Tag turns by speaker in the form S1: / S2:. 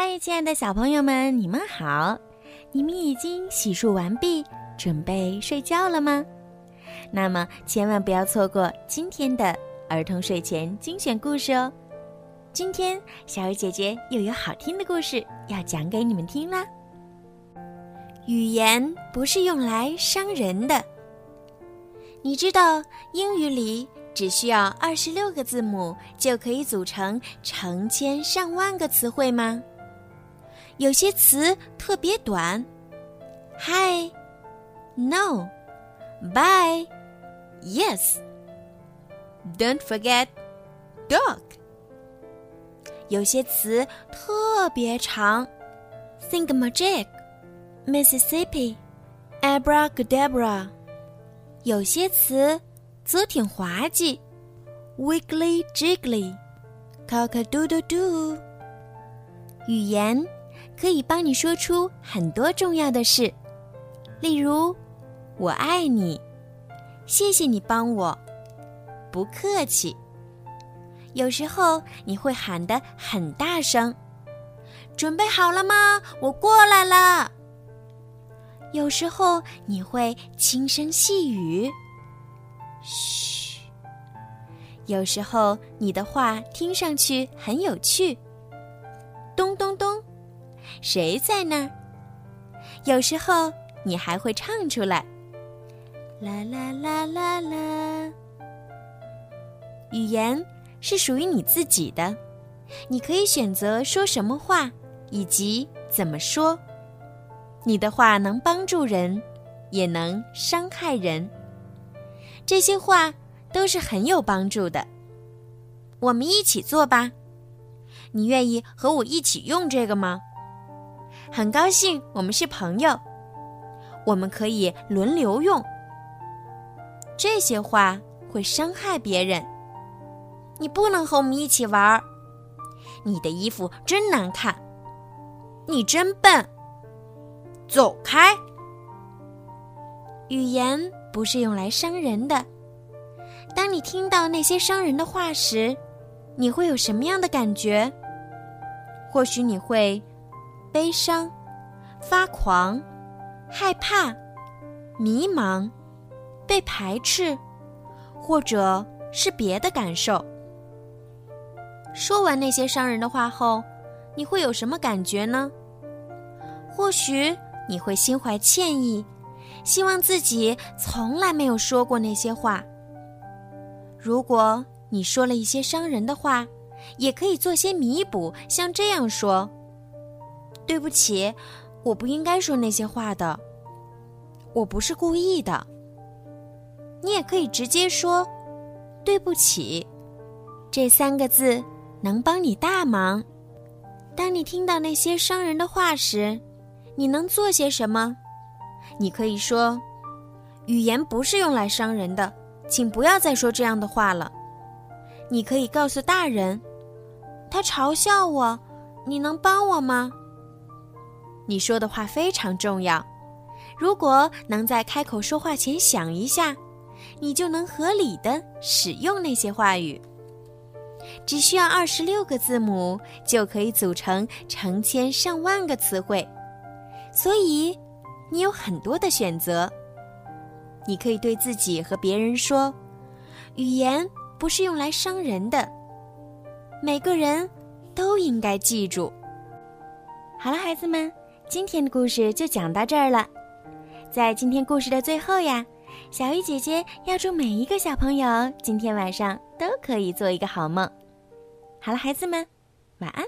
S1: 嗨，亲爱的小朋友们，你们好！你们已经洗漱完毕，准备睡觉了吗？那么千万不要错过今天的儿童睡前精选故事哦！今天小鱼姐姐又有好听的故事要讲给你们听啦。语言不是用来伤人的。你知道英语里只需要二十六个字母就可以组成成千上万个词汇吗？有些词特别短，Hi, No, Bye, Yes. Don't forget, Dog. 有些词特别长，Think magic，Mississippi，Abra Cadabra 有些词则挺滑稽，Wiggly Jiggly, Cock-a-doodle-doo. 语言。可以帮你说出很多重要的事，例如“我爱你”，“谢谢你帮我”，“不客气”。有时候你会喊得很大声，“准备好了吗？我过来了。”有时候你会轻声细语，“嘘”。有时候你的话听上去很有趣，“咚咚咚”。谁在那儿？有时候你还会唱出来，啦啦啦啦啦。语言是属于你自己的，你可以选择说什么话，以及怎么说。你的话能帮助人，也能伤害人。这些话都是很有帮助的。我们一起做吧。你愿意和我一起用这个吗？很高兴我们是朋友，我们可以轮流用。这些话会伤害别人，你不能和我们一起玩儿。你的衣服真难看，你真笨，走开。语言不是用来伤人的。当你听到那些伤人的话时，你会有什么样的感觉？或许你会。悲伤、发狂、害怕、迷茫、被排斥，或者是别的感受。说完那些伤人的话后，你会有什么感觉呢？或许你会心怀歉意，希望自己从来没有说过那些话。如果你说了一些伤人的话，也可以做些弥补，像这样说。对不起，我不应该说那些话的。我不是故意的。你也可以直接说“对不起”，这三个字能帮你大忙。当你听到那些伤人的话时，你能做些什么？你可以说：“语言不是用来伤人的，请不要再说这样的话了。”你可以告诉大人：“他嘲笑我，你能帮我吗？”你说的话非常重要，如果能在开口说话前想一下，你就能合理的使用那些话语。只需要二十六个字母就可以组成成千上万个词汇，所以你有很多的选择。你可以对自己和别人说：“语言不是用来伤人的。”每个人都应该记住。好了，孩子们。今天的故事就讲到这儿了，在今天故事的最后呀，小鱼姐姐要祝每一个小朋友今天晚上都可以做一个好梦。好了，孩子们，晚安。